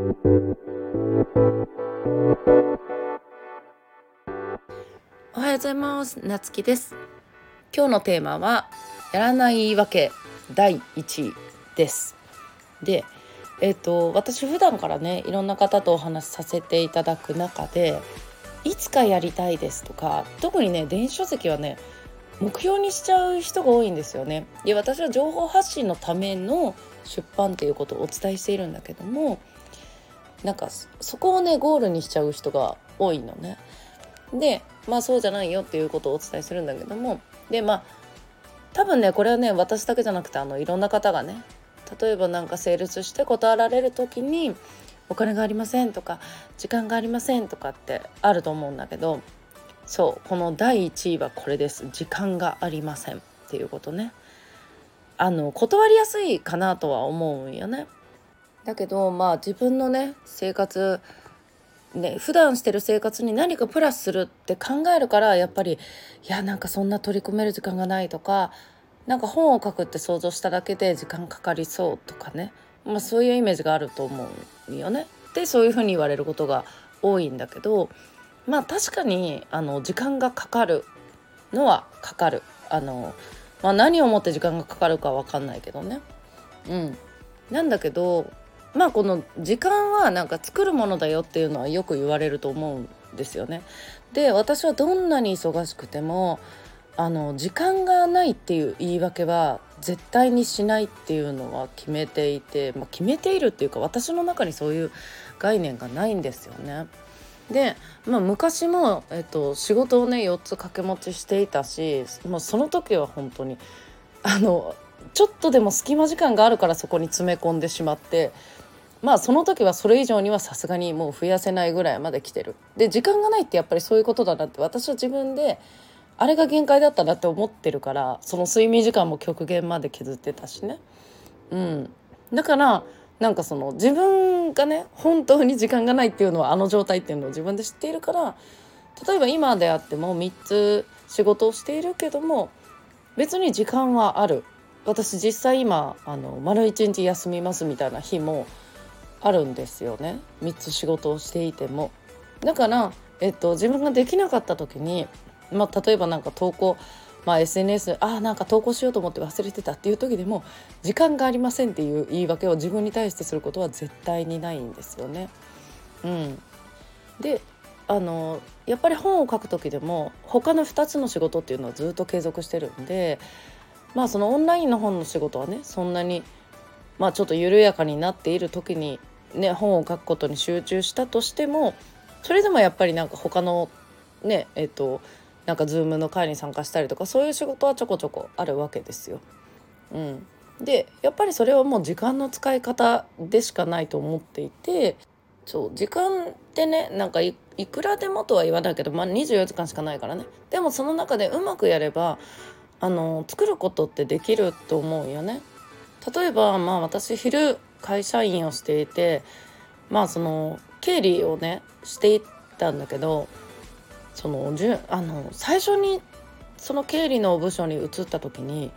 おはようございます。なつきです。今日のテーマはやらない言い訳第1位です。でえっ、ー、と私普段からねいろんな方とお話しさせていただく中でいつかやりたいですとか特にね電子書籍はね目標にしちゃう人が多いんですよね。で私は情報発信のための出版っていうことをお伝えしているんだけどもなんかそこをねゴールにしちゃう人が多いのね。でまあそうじゃないよっていうことをお伝えするんだけども。でまあ多分ねこれはね私だけじゃなくてあのいろんな方がね例えばなんかセールスして断られる時にお金がありませんとか時間がありませんとかってあると思うんだけどそうこの第1位はこれです。時間がありませんっていうことね。あの断りやすいかなとは思うんよね。だけどまあ自分のね生活ね普段してる生活に何かプラスするって考えるからやっぱりいやなんかそんな取り組める時間がないとかなんか本を書くって想像しただけで時間かかりそうとかね、まあ、そういうイメージがあると思うよね。でそういうふうに言われることが多いんだけどまあ確かにあの時間がかかるのはかかる。あの、まあ、何をもって時間がかかるか分かんないけどね。うん。なんだけどまあこの時間はなんか作るものだよっていうのはよく言われると思うんですよね。で私はどんなに忙しくてもあの時間がないっていう言い訳は絶対にしないっていうのは決めていて、まあ、決めているっていうか私の中にそういう概念がないんですよね。で、まあ、昔も、えっと、仕事をね4つ掛け持ちしていたし、まあ、その時は本当にあのちょっとでも隙間時間があるからそこに詰め込んでしまってまあその時はそれ以上にはさすがにもう増やせないぐらいまで来てる。で時間がないってやっぱりそういうことだなって私は自分であれが限界だったなって思ってるからその睡眠時間も極限まで削ってたしね。うん、だからなんかその自分がね本当に時間がないっていうのはあの状態っていうのを自分で知っているから例えば今であっても3つ仕事をしているけども別に時間はある私実際今あの丸一日休みますみたいな日もあるんですよね3つ仕事をしていても。だから、えっと、自分ができなかった時に、まあ、例えば何か投稿まあ、SNS ああなんか投稿しようと思って忘れてたっていう時でも時間がありませんっていう言い訳を自分に対してすることは絶対にないんですよね。うん、であのやっぱり本を書く時でも他の2つの仕事っていうのはずっと継続してるんでまあそのオンラインの本の仕事はねそんなにまあちょっと緩やかになっている時にね本を書くことに集中したとしてもそれでもやっぱりなんか他のねえっとなんか Zoom の会に参加したりとかそういう仕事はちょこちょこあるわけですよ。うん、でやっぱりそれはもう時間の使い方でしかないと思っていてそう時間ってねなんかいくらでもとは言わないけど、まあ、24時間しかないからねでもその中でうまくやればあの作ることってできると思うよね。例えばまあ私昼会社員をしていてまあその経理をねしていったんだけどそのじゅあの最初にその経理の部署に移った時に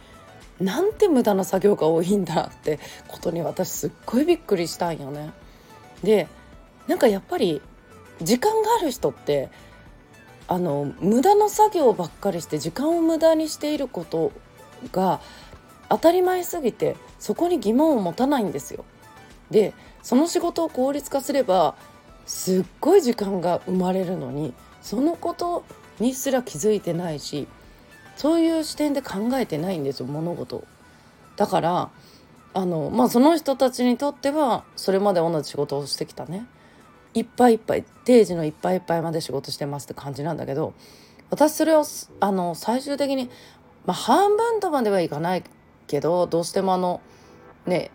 なんて無駄な作業が多いんだってことに私すっごいびっくりしたんよね。でなんかやっぱり時間がある人ってあの無駄な作業ばっかりして時間を無駄にしていることが当たり前すぎてそこに疑問を持たないんですよ。でその仕事を効率化すればすっごい時間が生まれるのにそのことにすら気づいてないしそういう視点で考えてないんですよ物事だからあのまあその人たちにとってはそれまで同じ仕事をしてきたねいっぱいいっぱい定時のいっぱいいっぱいまで仕事してますって感じなんだけど私それをあの最終的に、まあ、半分とまではいかないけどどうしてもあのね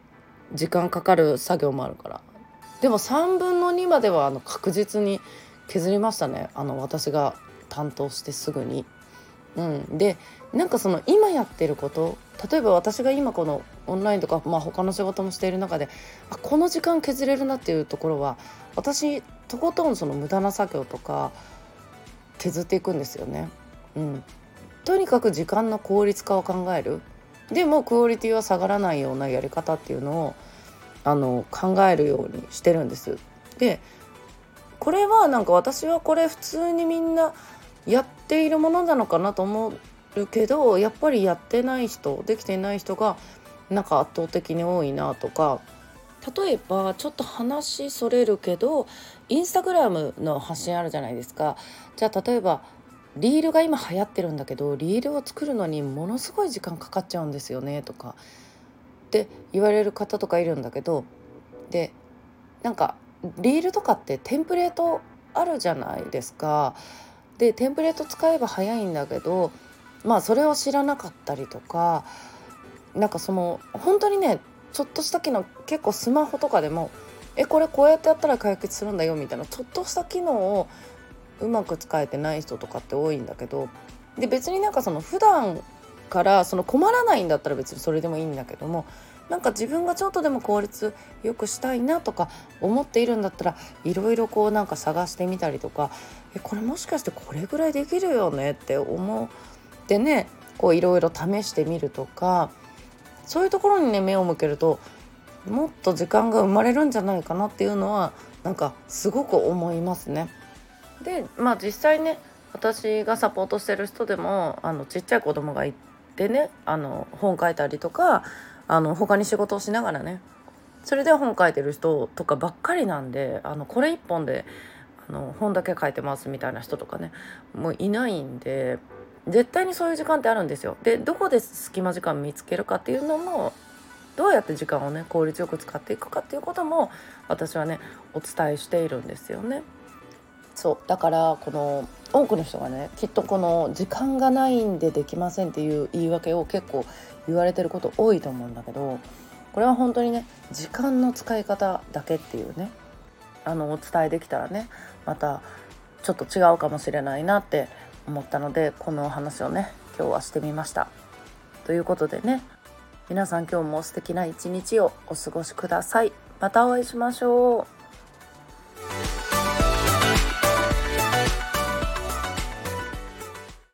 時間かかる作業もあるから。でも3分の2まではあの確実に削りましたね。あの私が担当してすぐに。うん、でなんかその今やってること例えば私が今このオンラインとか、まあ、他の仕事もしている中であこの時間削れるなっていうところは私とことんその無駄な作業とか削っていくんですよね。うん、とにかく時間の効率化を考える。でもクオリティは下がらないようなやり方っていうのをあの考えるようにしてるんです。でこれはなんか私はこれ普通にみんなやっているものなのかなと思うけどやっぱりやってない人できてない人がなんか圧倒的に多いなとか例えばちょっと話それるけどインスタグラムの発信あるじゃないですかじゃあ例えばリールが今流行ってるんだけどリールを作るのにものすごい時間かかっちゃうんですよねとかって言われる方とかいるんだけどでなんかリールとかってテンプレートあるじゃないですか。でテンプレート使えば早いんだけどまあそれを知らなかったりとかなんかその本当にねちょっとした機能結構スマホとかでもえこれこうやってやったら解決するんだよみたいなちょっとした機能をうまく使えてない人とかって多いんだけどで別になんかその普段からその困らないんだったら別にそれでもいいんだけどもなんか自分がちょっとでも効率よくしたいなとか思っているんだったらいろいろこうなんか探してみたりとかえこれもしかしてこれぐらいできるよねって思ってねこういろいろ試してみるとかそういうところにね目を向けるともっと時間が生まれるんじゃないかなっていうのはなんかすごく思いますね。でまあ実際ね私がサポートしてる人でもあのちっちゃい子供がいてねあの本書いたりとかあの他に仕事をしながらねそれで本書いてる人とかばっかりなんであのこれ一本であの本だけ書いてますみたいな人とかねもういないんで絶対にそういう時間ってあるんですよ。でどこで隙間時間見つけるかっていうのもどうやって時間をね効率よく使っていくかっていうことも私はねお伝えしているんですよね。そうだからこの多くの人がねきっとこの時間がないんでできませんっていう言い訳を結構言われてること多いと思うんだけどこれは本当にね時間の使い方だけっていうねあのお伝えできたらねまたちょっと違うかもしれないなって思ったのでこのお話をね今日はしてみました。ということでね皆さん今日も素敵な一日をお過ごしください。またお会いしましょう。